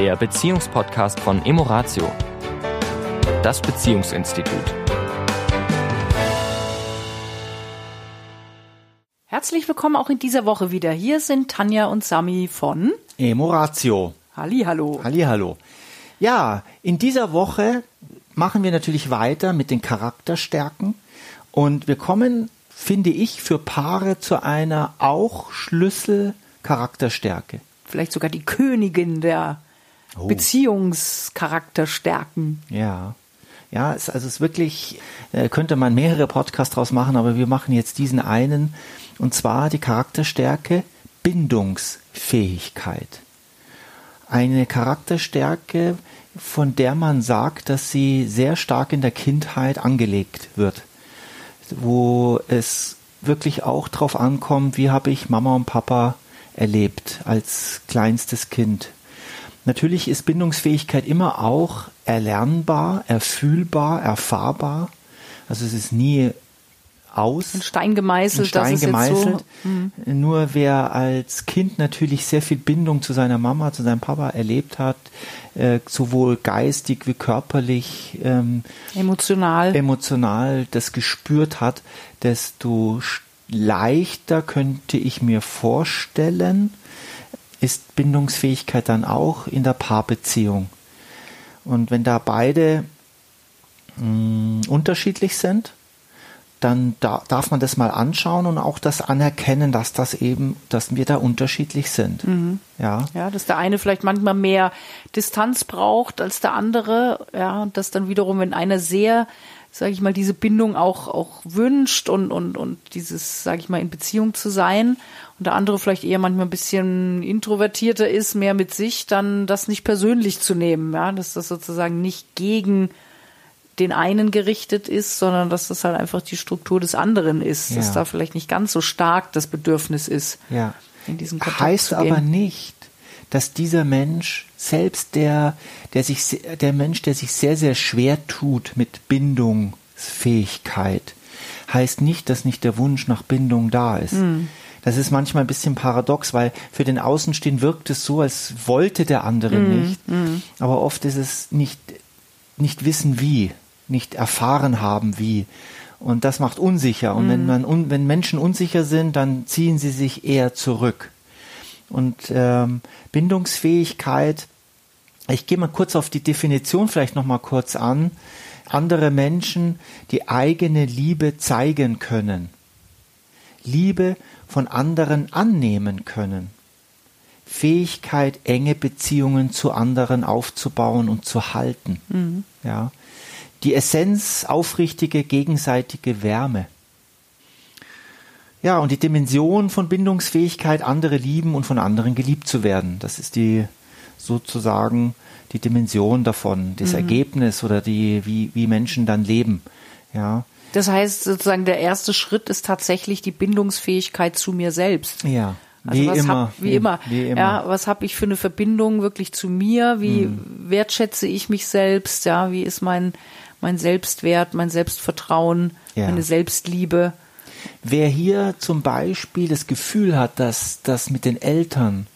der Beziehungspodcast von Emoratio, das Beziehungsinstitut. Herzlich willkommen auch in dieser Woche wieder. Hier sind Tanja und Sami von Emoratio. Hallihallo. Hallihallo. Ja, in dieser Woche machen wir natürlich weiter mit den Charakterstärken und wir kommen, finde ich, für Paare zu einer auch Schlüssel-Charakterstärke. Vielleicht sogar die Königin der oh. Beziehungscharakterstärken. Ja. Ja, es, also es ist wirklich, äh, könnte man mehrere Podcasts draus machen, aber wir machen jetzt diesen einen, und zwar die Charakterstärke Bindungsfähigkeit. Eine Charakterstärke, von der man sagt, dass sie sehr stark in der Kindheit angelegt wird, wo es wirklich auch darauf ankommt, wie habe ich Mama und Papa erlebt als kleinstes Kind. Natürlich ist Bindungsfähigkeit immer auch erlernbar, erfühlbar, erfahrbar. Also es ist nie aus. Ein Stein gemeißelt. Ein Stein gemeißelt. So, mhm. Nur wer als Kind natürlich sehr viel Bindung zu seiner Mama, zu seinem Papa erlebt hat, äh, sowohl geistig wie körperlich, ähm, emotional, emotional das gespürt hat, desto leichter könnte ich mir vorstellen, ist Bindungsfähigkeit dann auch in der Paarbeziehung. Und wenn da beide mh, mm, unterschiedlich sind, dann da, darf man das mal anschauen und auch das anerkennen, dass das eben, dass wir da unterschiedlich sind. Mhm. Ja. Ja, dass der eine vielleicht manchmal mehr Distanz braucht als der andere. Ja, und dass dann wiederum, wenn einer sehr, sage ich mal, diese Bindung auch, auch wünscht und, und, und dieses, sage ich mal, in Beziehung zu sein und der andere vielleicht eher manchmal ein bisschen introvertierter ist, mehr mit sich, dann das nicht persönlich zu nehmen. Ja, dass das sozusagen nicht gegen den einen gerichtet ist, sondern dass das halt einfach die Struktur des anderen ist, ja. dass da vielleicht nicht ganz so stark das Bedürfnis ist. Ja. In diesem Kontakt heißt aber nicht, dass dieser Mensch selbst der, der sich, der Mensch, der sich sehr, sehr schwer tut mit Bindungsfähigkeit, heißt nicht, dass nicht der Wunsch nach Bindung da ist. Mhm. Das ist manchmal ein bisschen paradox, weil für den Außenstehen wirkt es so, als wollte der andere mm, nicht. Mm. Aber oft ist es nicht, nicht wissen wie nicht erfahren haben, wie. Und das macht unsicher. Und mhm. wenn man, wenn Menschen unsicher sind, dann ziehen sie sich eher zurück. Und ähm, Bindungsfähigkeit, ich gehe mal kurz auf die Definition vielleicht noch mal kurz an. Andere Menschen, die eigene Liebe zeigen können. Liebe von anderen annehmen können. Fähigkeit, enge Beziehungen zu anderen aufzubauen und zu halten. Mhm. Ja die Essenz aufrichtige gegenseitige Wärme. Ja, und die Dimension von Bindungsfähigkeit, andere lieben und von anderen geliebt zu werden. Das ist die sozusagen die Dimension davon, das mhm. Ergebnis oder die, wie, wie Menschen dann leben. Ja. Das heißt sozusagen, der erste Schritt ist tatsächlich die Bindungsfähigkeit zu mir selbst. Ja. Also wie was immer, hab, wie, wie, immer. wie immer. Ja, was habe ich für eine Verbindung wirklich zu mir? Wie mhm. wertschätze ich mich selbst? Ja, wie ist mein mein Selbstwert, mein Selbstvertrauen, ja. meine Selbstliebe. Wer hier zum Beispiel das Gefühl hat, dass das mit den Eltern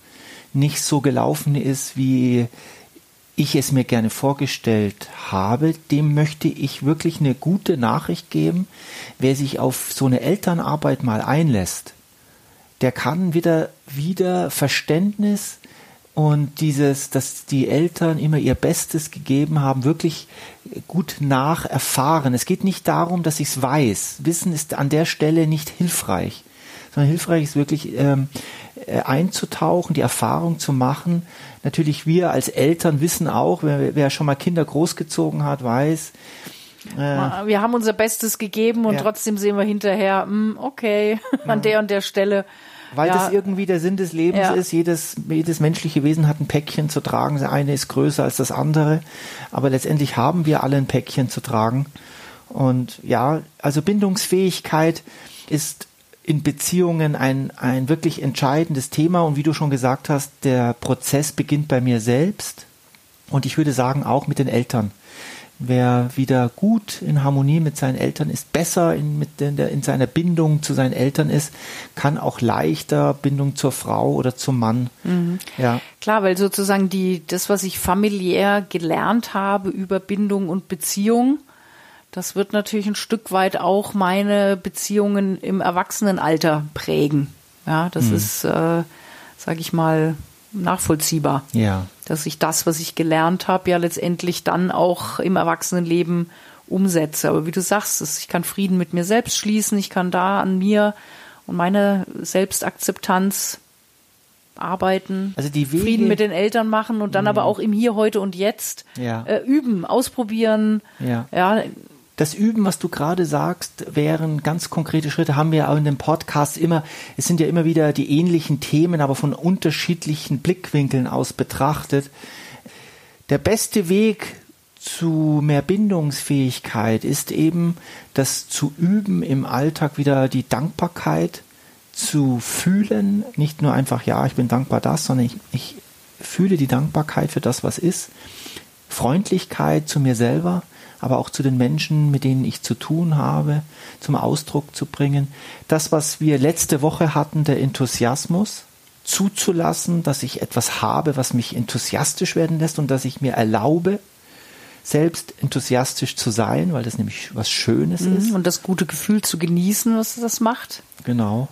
nicht so gelaufen ist, wie ich es mir gerne vorgestellt habe, dem möchte ich wirklich eine gute Nachricht geben. Wer sich auf so eine Elternarbeit mal einlässt, der kann wieder, wieder Verständnis und dieses, dass die Eltern immer ihr Bestes gegeben haben, wirklich gut nacherfahren. Es geht nicht darum, dass ich es weiß. Wissen ist an der Stelle nicht hilfreich, sondern hilfreich ist wirklich ähm, äh, einzutauchen, die Erfahrung zu machen. Natürlich wir als Eltern wissen auch, wer, wer schon mal Kinder großgezogen hat, weiß, äh, wir haben unser Bestes gegeben und ja. trotzdem sehen wir hinterher, mh, hm, okay, an ja. der und der Stelle weil ja. das irgendwie der Sinn des Lebens ist. Jedes, jedes menschliche Wesen hat ein Päckchen zu tragen. Das eine ist größer als das andere. Aber letztendlich haben wir alle ein Päckchen zu tragen. Und ja, also Bindungsfähigkeit ist in Beziehungen ein, ein wirklich entscheidendes Thema. Und wie du schon gesagt hast, der Prozess beginnt bei mir selbst. Und ich würde sagen, auch mit den Eltern. Wer wieder gut in Harmonie mit seinen Eltern ist, besser in, mit in, der, in seiner Bindung zu seinen Eltern ist, kann auch leichter Bindung zur Frau oder zum Mann. Mhm. Ja. Klar, weil sozusagen die, das, was ich familiär gelernt habe über Bindung und Beziehung, das wird natürlich ein Stück weit auch meine Beziehungen im Erwachsenenalter prägen. Ja, das mhm. ist, äh, sage ich mal, nachvollziehbar. Ja. Dass ich das, was ich gelernt habe, ja letztendlich dann auch im Erwachsenenleben umsetze. Aber wie du sagst, ich kann Frieden mit mir selbst schließen, ich kann da an mir und meiner Selbstakzeptanz arbeiten, also die Wege, Frieden mit den Eltern machen und dann mh. aber auch im Hier, heute und jetzt ja. äh, üben, ausprobieren. Ja. ja das Üben, was du gerade sagst, wären ganz konkrete Schritte, haben wir auch in dem Podcast immer, es sind ja immer wieder die ähnlichen Themen, aber von unterschiedlichen Blickwinkeln aus betrachtet. Der beste Weg zu mehr Bindungsfähigkeit ist eben das zu üben im Alltag wieder die Dankbarkeit zu fühlen, nicht nur einfach, ja, ich bin dankbar das, sondern ich, ich fühle die Dankbarkeit für das, was ist. Freundlichkeit zu mir selber, aber auch zu den Menschen, mit denen ich zu tun habe, zum Ausdruck zu bringen. Das, was wir letzte Woche hatten, der Enthusiasmus, zuzulassen, dass ich etwas habe, was mich enthusiastisch werden lässt und dass ich mir erlaube, selbst enthusiastisch zu sein, weil das nämlich was Schönes mhm, ist. Und das gute Gefühl zu genießen, was das macht. Genau.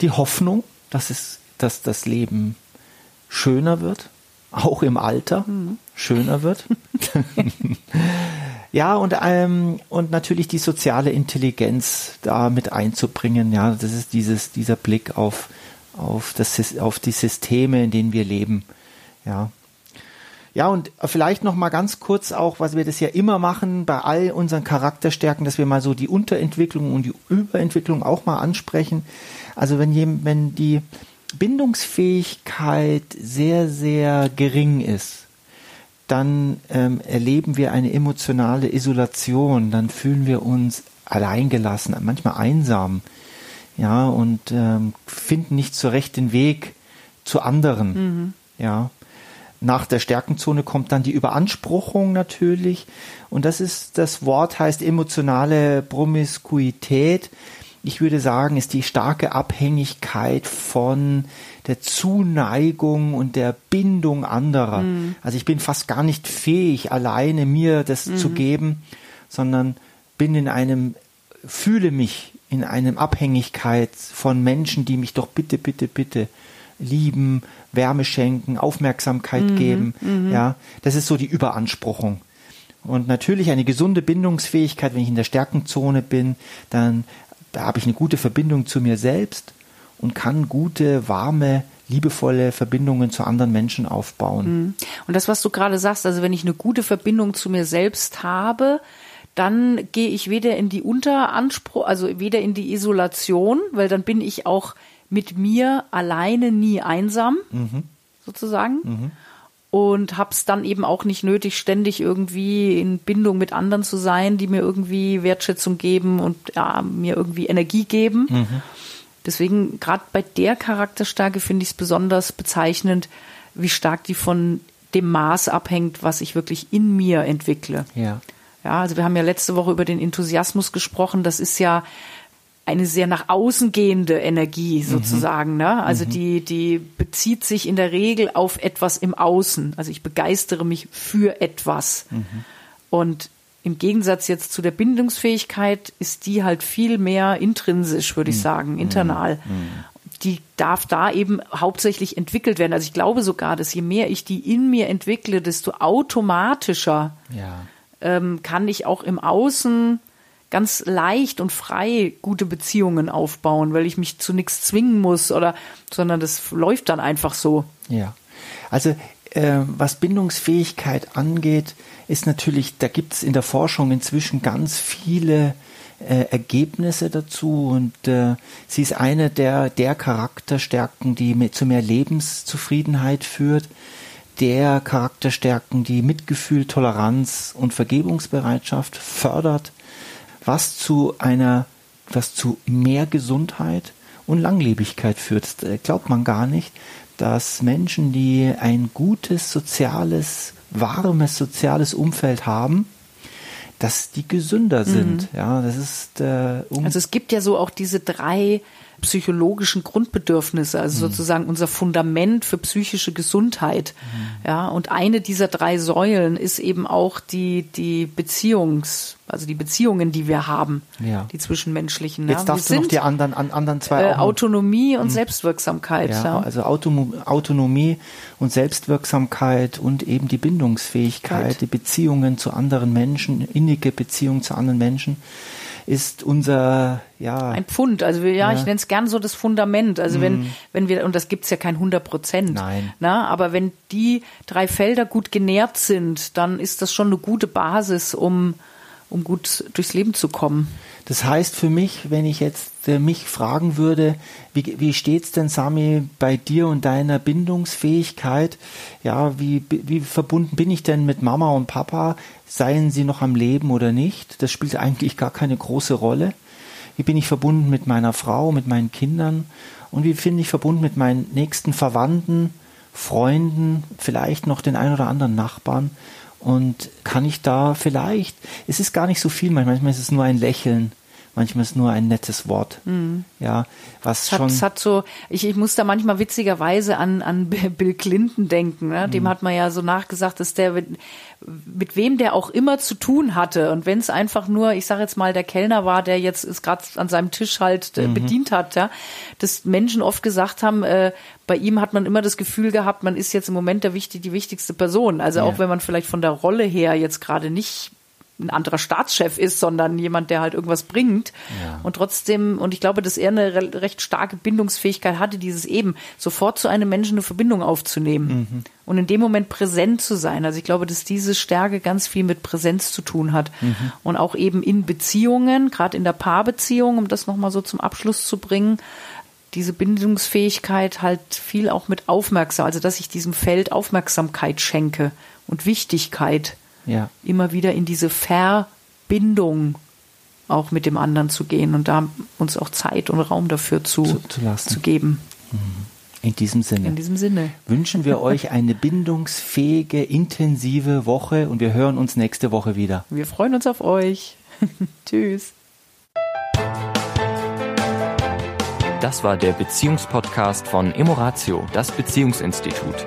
Die Hoffnung, dass es, dass das Leben schöner wird, auch im Alter mhm. schöner wird. Ja, und, ähm, und natürlich die soziale Intelligenz da mit einzubringen. Ja, das ist dieses, dieser Blick auf, auf, das, auf die Systeme, in denen wir leben. Ja. Ja, und vielleicht noch mal ganz kurz auch, was wir das ja immer machen bei all unseren Charakterstärken, dass wir mal so die Unterentwicklung und die Überentwicklung auch mal ansprechen. Also wenn, wenn die Bindungsfähigkeit sehr, sehr gering ist, dann ähm, erleben wir eine emotionale Isolation, dann fühlen wir uns alleingelassen, manchmal einsam, ja, und ähm, finden nicht so recht den Weg zu anderen, mhm. ja. Nach der Stärkenzone kommt dann die Überanspruchung natürlich. Und das ist, das Wort heißt emotionale Promiskuität ich würde sagen, ist die starke Abhängigkeit von der Zuneigung und der Bindung anderer. Mhm. Also ich bin fast gar nicht fähig, alleine mir das mhm. zu geben, sondern bin in einem, fühle mich in einem Abhängigkeit von Menschen, die mich doch bitte, bitte, bitte lieben, Wärme schenken, Aufmerksamkeit mhm. geben. Mhm. Ja, das ist so die Überanspruchung. Und natürlich eine gesunde Bindungsfähigkeit, wenn ich in der Stärkenzone bin, dann da habe ich eine gute Verbindung zu mir selbst und kann gute, warme, liebevolle Verbindungen zu anderen Menschen aufbauen. Mhm. Und das, was du gerade sagst, also wenn ich eine gute Verbindung zu mir selbst habe, dann gehe ich weder in die Unteranspruch, also weder in die Isolation, weil dann bin ich auch mit mir alleine nie einsam, mhm. sozusagen. Mhm und habe es dann eben auch nicht nötig, ständig irgendwie in Bindung mit anderen zu sein, die mir irgendwie Wertschätzung geben und ja, mir irgendwie Energie geben. Mhm. Deswegen gerade bei der Charakterstärke finde ich es besonders bezeichnend, wie stark die von dem Maß abhängt, was ich wirklich in mir entwickle. Ja. Ja, also wir haben ja letzte Woche über den Enthusiasmus gesprochen. Das ist ja eine sehr nach außen gehende Energie mhm. sozusagen. Mhm. Ne? Also mhm. die, die bezieht sich in der Regel auf etwas im Außen. Also ich begeistere mich für etwas. Mhm. Und im Gegensatz jetzt zu der Bindungsfähigkeit ist die halt viel mehr intrinsisch, würde ich mhm. sagen, mhm. internal. Die darf da eben hauptsächlich entwickelt werden. Also ich glaube sogar, dass je mehr ich die in mir entwickle, desto automatischer ja. ähm, kann ich auch im Außen ganz leicht und frei gute Beziehungen aufbauen, weil ich mich zu nichts zwingen muss oder, sondern das läuft dann einfach so. Ja. Also, äh, was Bindungsfähigkeit angeht, ist natürlich, da gibt es in der Forschung inzwischen ganz viele äh, Ergebnisse dazu und äh, sie ist eine der, der Charakterstärken, die mit, zu mehr Lebenszufriedenheit führt, der Charakterstärken, die Mitgefühl, Toleranz und Vergebungsbereitschaft fördert was zu einer, was zu mehr Gesundheit und Langlebigkeit führt. Das äh, glaubt man gar nicht, dass Menschen, die ein gutes soziales, warmes soziales Umfeld haben, dass die gesünder sind. Mhm. Ja, das ist äh, um also es gibt ja so auch diese drei psychologischen Grundbedürfnisse, also mhm. sozusagen unser Fundament für psychische Gesundheit. Mhm. Ja, und eine dieser drei Säulen ist eben auch die, die Beziehungs, also die Beziehungen, die wir haben, ja. die zwischenmenschlichen. Jetzt ja. darfst wir du noch die anderen, an, anderen zwei äh, Autonomie und mhm. Selbstwirksamkeit. Ja, ja. Also Autonomie und Selbstwirksamkeit und eben die Bindungsfähigkeit, right. die Beziehungen zu anderen Menschen, innige Beziehungen zu anderen Menschen ist unser ja ein Pfund. Also wir, ja, ja. ich nenne es gern so das Fundament. Also mm. wenn mhm. wenn wir und das gibt's ja kein 100 Prozent. Nein. Na, aber wenn die drei Felder gut genährt sind, dann ist das schon eine gute Basis, um um gut durchs Leben zu kommen. Das heißt für mich, wenn ich jetzt äh, mich fragen würde, wie, wie steht's denn, Sami, bei dir und deiner Bindungsfähigkeit? Ja, wie, wie verbunden bin ich denn mit Mama und Papa? Seien sie noch am Leben oder nicht? Das spielt eigentlich gar keine große Rolle. Wie bin ich verbunden mit meiner Frau, mit meinen Kindern? Und wie finde ich verbunden mit meinen nächsten Verwandten, Freunden, vielleicht noch den ein oder anderen Nachbarn? Und kann ich da vielleicht, es ist gar nicht so viel, manchmal ist es nur ein Lächeln, manchmal ist nur ein nettes Wort. Mhm. Ja, was es schon. es hat so, ich, ich muss da manchmal witzigerweise an, an Bill Clinton denken. Ne? Dem mhm. hat man ja so nachgesagt, dass der mit, mit wem der auch immer zu tun hatte. Und wenn es einfach nur, ich sage jetzt mal, der Kellner war, der jetzt ist gerade an seinem Tisch halt äh, mhm. bedient hat, ja, dass Menschen oft gesagt haben, äh, bei ihm hat man immer das Gefühl gehabt, man ist jetzt im Moment der wichtig, die wichtigste Person. Also ja. auch wenn man vielleicht von der Rolle her jetzt gerade nicht ein anderer Staatschef ist, sondern jemand, der halt irgendwas bringt. Ja. Und trotzdem, und ich glaube, dass er eine recht starke Bindungsfähigkeit hatte, dieses eben sofort zu einem Menschen eine Verbindung aufzunehmen mhm. und in dem Moment präsent zu sein. Also ich glaube, dass diese Stärke ganz viel mit Präsenz zu tun hat. Mhm. Und auch eben in Beziehungen, gerade in der Paarbeziehung, um das nochmal so zum Abschluss zu bringen, diese Bindungsfähigkeit halt viel auch mit Aufmerksamkeit, also dass ich diesem Feld Aufmerksamkeit schenke und Wichtigkeit ja. immer wieder in diese Verbindung auch mit dem anderen zu gehen und da uns auch Zeit und Raum dafür zu, zu, zu, zu geben. Mhm. In diesem Sinne. In diesem Sinne. Wünschen wir euch eine bindungsfähige, intensive Woche und wir hören uns nächste Woche wieder. Wir freuen uns auf euch. Tschüss. Das war der Beziehungspodcast von Emoratio, das Beziehungsinstitut.